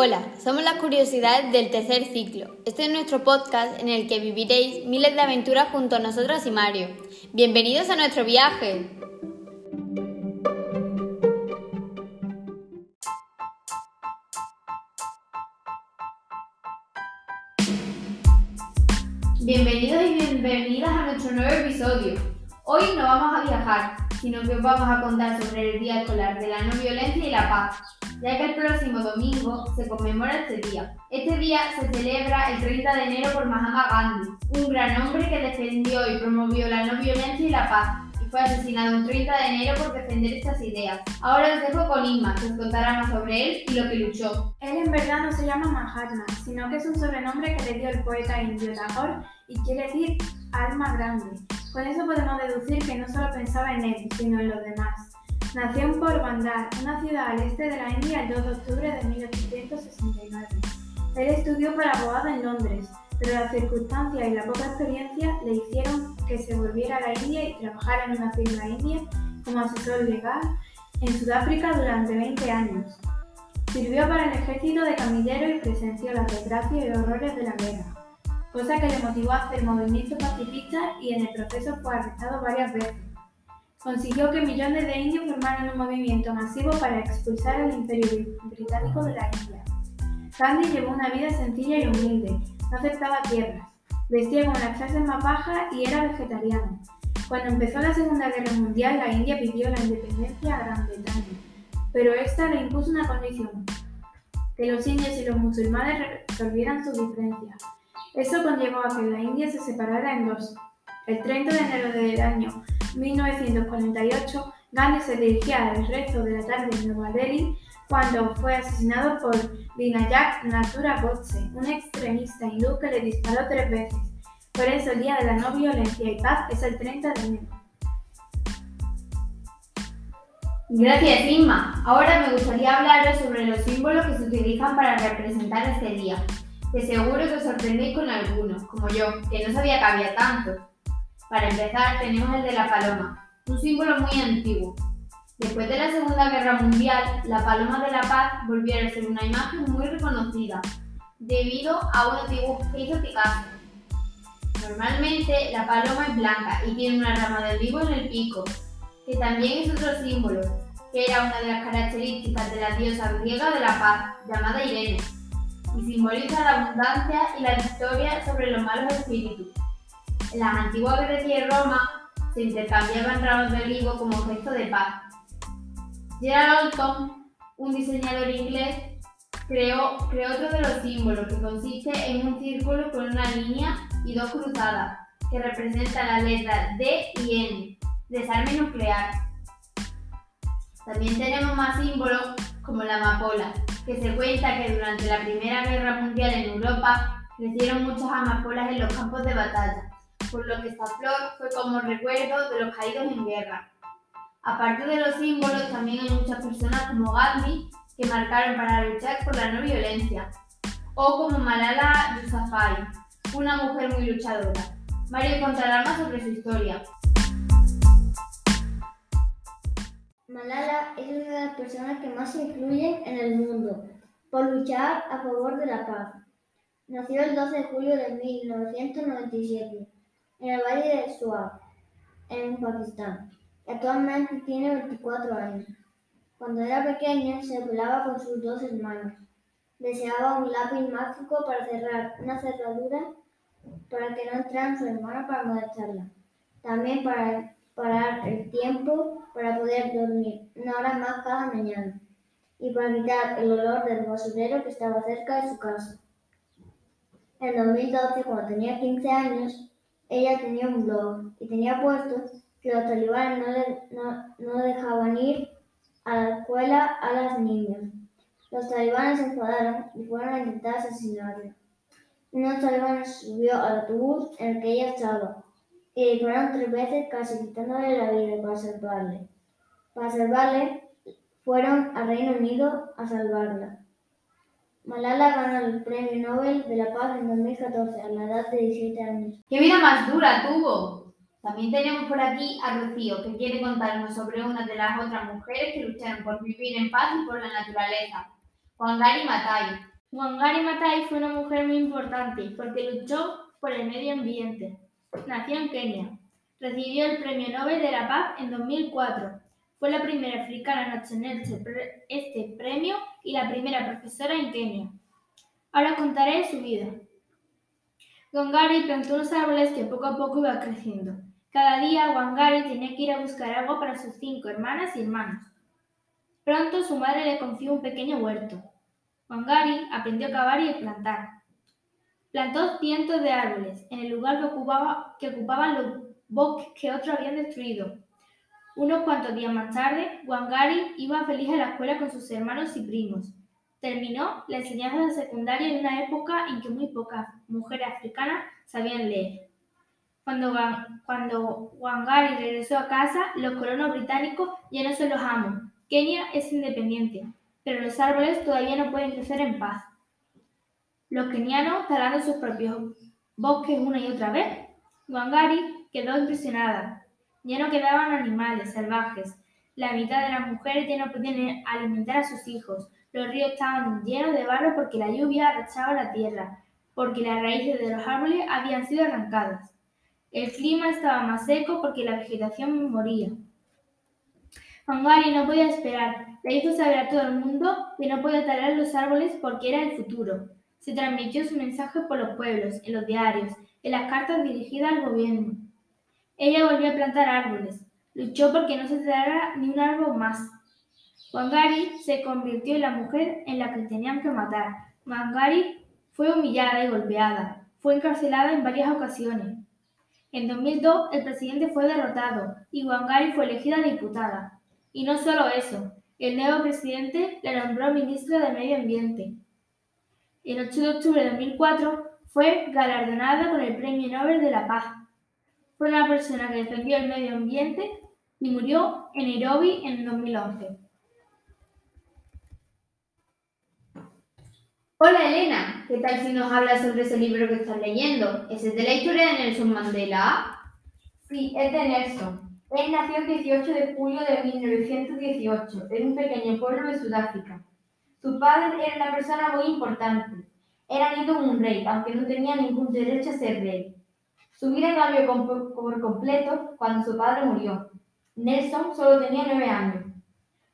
Hola, somos las curiosidades del tercer ciclo. Este es nuestro podcast en el que viviréis miles de aventuras junto a nosotras y Mario. Bienvenidos a nuestro viaje. Bienvenidos y bienvenidas a nuestro nuevo episodio. Hoy no vamos a viajar, sino que os vamos a contar sobre el Día Escolar de la No Violencia y la Paz, ya que el próximo domingo se conmemora este día. Este día se celebra el 30 de enero por Mahatma Gandhi, un gran hombre que defendió y promovió la no violencia y la paz, y fue asesinado un 30 de enero por defender estas ideas. Ahora os dejo con Inma, que os contará más sobre él y lo que luchó. Él en verdad no se llama Mahatma, sino que es un sobrenombre que le dio el poeta indio Tagore y quiere decir alma grande. Con eso podemos deducir que no solo pensaba en él, sino en los demás. Nació en Porbandar, una ciudad al este de la India, el 2 de octubre de 1869. Él estudió para abogado en Londres, pero las circunstancias y la poca experiencia le hicieron que se volviera a la India y trabajara en una firma india como asesor legal en Sudáfrica durante 20 años. Sirvió para el ejército de camillero y presenció las desgracias y horrores de la guerra, cosa que le motivó a hacer movimientos pacifistas y en el proceso fue arrestado varias veces consiguió que millones de indios formaran un movimiento masivo para expulsar al imperio británico de la India. Gandhi llevó una vida sencilla y humilde, no aceptaba tierras, vestía con las clases más bajas y era vegetariano. Cuando empezó la Segunda Guerra Mundial, la India pidió la independencia a Gran Bretaña, pero esta le impuso una condición, que los indios y los musulmanes resolvieran sus diferencias. Eso conllevó a que la India se separara en dos. El 30 de enero del año 1948, Gandhi se dirigía al resto de la tarde en Nueva Delhi cuando fue asesinado por Vinayak Natura Godse, un extremista hindú que le disparó tres veces. Por eso el Día de la No Violencia y Paz es el 30 de enero. Gracias, Inma. Ahora me gustaría hablaros sobre los símbolos que se utilizan para representar este día, que seguro que os sorprendéis con algunos, como yo, que no sabía que había tantos. Para empezar, tenemos el de la paloma, un símbolo muy antiguo. Después de la Segunda Guerra Mundial, la paloma de la paz volvió a ser una imagen muy reconocida, debido a un dibujo que hizo Picasso. Normalmente la paloma es blanca y tiene una rama de olivo en el pico, que también es otro símbolo, que era una de las características de la diosa griega de la paz, llamada Irene, y simboliza la abundancia y la victoria sobre los malos espíritus. Las antiguas Grecia y Roma se intercambiaban ramos de olivo como gesto de paz. Gerald Alton, un diseñador inglés, creó, creó otro de los símbolos que consiste en un círculo con una línea y dos cruzadas que representan las letras D y N, desarme nuclear. También tenemos más símbolos como la amapola, que se cuenta que durante la Primera Guerra Mundial en Europa crecieron muchas amapolas en los campos de batalla por lo que esta flor fue como recuerdo de los caídos en guerra. Aparte de los símbolos, también hay muchas personas como Gandhi que marcaron para luchar por la no violencia, o como Malala Yousafzai, una mujer muy luchadora. Mario contará más sobre su historia. Malala es una de las personas que más se influyen en el mundo por luchar a favor de la paz. Nació el 12 de julio de 1997 en el Valle de Swat, en Pakistán. Actualmente tiene 24 años. Cuando era pequeña se pelaba con sus dos hermanos. Deseaba un lápiz mágico para cerrar una cerradura para que no entraran su hermana para molestarla. También para parar el tiempo para poder dormir una hora más cada mañana y para quitar el olor del basurero que estaba cerca de su casa. En 2012, cuando tenía 15 años, ella tenía un blog y tenía puesto que los talibanes no, dejaban ir a la escuela a las niñas. Los talibanes se enfadaron y fueron a intentar asesinarla. Uno de los talibanes subió al autobús en el que ella estaba y dispararon tres veces casi quitándole la vida para salvarle. Para salvarle, fueron al Reino Unido a salvarla. Malala ganó el Premio Nobel de la Paz en 2014 a la edad de 17 años. ¡Qué vida más dura tuvo! También tenemos por aquí a Rocío, que quiere contarnos sobre una de las otras mujeres que lucharon por vivir en paz y por la naturaleza. Wangari Maathai. Wangari Maathai fue una mujer muy importante porque luchó por el medio ambiente. Nació en Kenia. Recibió el Premio Nobel de la Paz en 2004. Fue la primera africana en obtener este, este premio y la primera profesora en Kenia. Ahora contaré su vida. Wangari plantó unos árboles que poco a poco iba creciendo. Cada día Wangari tenía que ir a buscar agua para sus cinco hermanas y hermanos. Pronto su madre le confió un pequeño huerto. Wangari aprendió a cavar y a plantar. Plantó cientos de árboles en el lugar que, ocupaba, que ocupaban los bosques que otros habían destruido. Unos cuantos días más tarde, Wangari iba feliz a la escuela con sus hermanos y primos. Terminó la enseñanza secundaria en una época en que muy pocas mujeres africanas sabían leer. Cuando, Wangari regresó a casa, los colonos británicos ya no se los amos. Kenia es independiente, pero los árboles todavía no pueden crecer en paz. Los kenianos talando sus propios bosques una y otra vez. Wangari quedó impresionada. Ya no quedaban animales salvajes. La mitad de las mujeres ya no podían alimentar a sus hijos. Los ríos estaban llenos de barro porque la lluvia arrachaba la tierra, porque las raíces de los árboles habían sido arrancadas. El clima estaba más seco porque la vegetación moría. Wangari no podía esperar. Le hizo saber a todo el mundo que no podía talar los árboles porque era el futuro. Se transmitió su mensaje por los pueblos, en los diarios, en las cartas dirigidas al gobierno. Ella volvió a plantar árboles. Luchó porque no se talara ni un árbol más. Wangari se convirtió en la mujer en la que tenían que matar. Wangari fue humillada y golpeada. Fue encarcelada en varias ocasiones. En 2002 el presidente fue derrotado y Wangari fue elegida diputada. Y no solo eso, el nuevo presidente la nombró ministra de Medio Ambiente. El 8 de octubre de 2004 fue galardonada con el Premio Nobel de la Paz. Fue una persona que defendió el medio ambiente y murió en Nairobi en 2011. Hola Elena, ¿qué tal si nos hablas sobre ese libro que estás leyendo? ¿Ese es de la historia de Nelson Mandela? Sí, es de Nelson. Él nació el 18 de julio de 1918 en un pequeño pueblo de Sudáfrica. Su padre era una persona muy importante. Era nieto de un rey, aunque no tenía ningún derecho a ser rey. Su vida cambió por completo cuando su padre murió. Nelson solo tenía nueve años.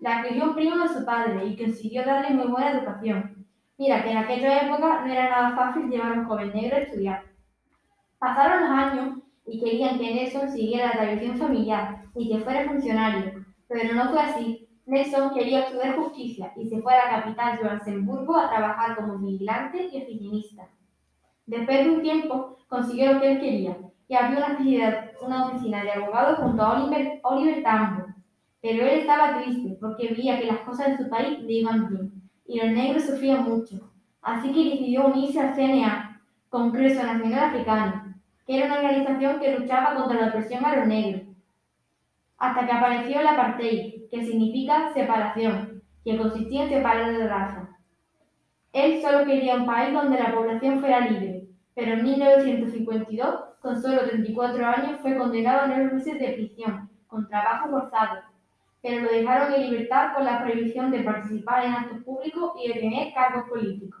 La crió un primo de su padre y consiguió darle muy buena educación. Mira que en aquella época no era nada fácil llevar a un joven negro a estudiar. Pasaron los años y querían que Nelson siguiera la tradición familiar y que fuera funcionario, pero no fue así. Nelson quería estudiar justicia y se fue a la capital de Luxemburgo a trabajar como vigilante y oficinista. Después de un tiempo consiguió lo que él quería y abrió una, una oficina de abogados junto a Oliver, Tambo. Pero él estaba triste porque veía que las cosas de su país le iban bien y los negros sufrían mucho. Así que decidió unirse al CNA, Congreso Nacional Africano, que era una organización que luchaba contra la opresión a los negros. Hasta que apareció el apartheid, que significa separación, que consistía en separar de raza. Él solo quería un país donde la población fuera libre, pero en 1952, con solo 34 años, fue condenado a nueve meses de prisión, con trabajo forzado, pero lo dejaron en libertad con la prohibición de participar en actos públicos y de tener cargos políticos.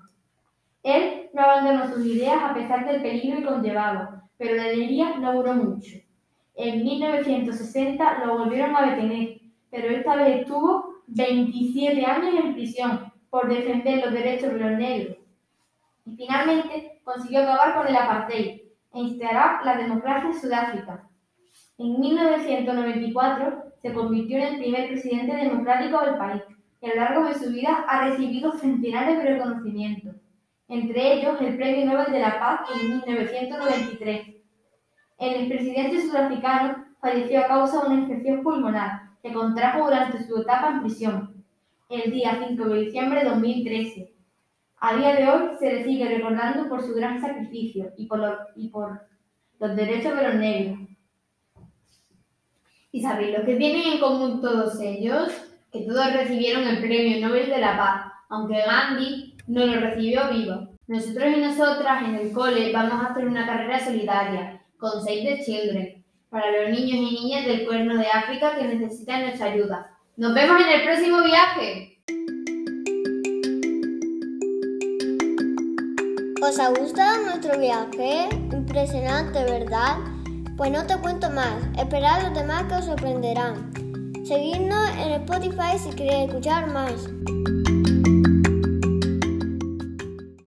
Él no abandonó sus ideas a pesar del peligro que conllevaba, pero la alegría no duró mucho. En 1960 lo volvieron a detener, pero esta vez estuvo 27 años en prisión por defender los derechos de los negros. Y finalmente consiguió acabar con el apartheid e instalar la democracia en Sudáfrica. En 1994 se convirtió en el primer presidente democrático del país y a lo largo de su vida ha recibido centenares de reconocimientos entre ellos el Premio Nobel de la Paz en 1993. El expresidente sudafricano falleció a causa de una infección pulmonar que contrajo durante su etapa en prisión, el día 5 de diciembre de 2013. A día de hoy se le sigue recordando por su gran sacrificio y por, y por los derechos de los negros. ¿Y sabéis lo que tienen en común todos ellos? Que todos recibieron el Premio Nobel de la Paz, aunque Gandhi no lo recibió vivo. Nosotros y nosotras en el cole vamos a hacer una carrera solidaria con Save the Children para los niños y niñas del Cuerno de África que necesitan nuestra ayuda. Nos vemos en el próximo viaje. ¿Os ha gustado nuestro viaje? Impresionante, ¿verdad? Pues no te cuento más. Esperad los demás que os sorprenderán. Seguidnos en Spotify si queréis escuchar más.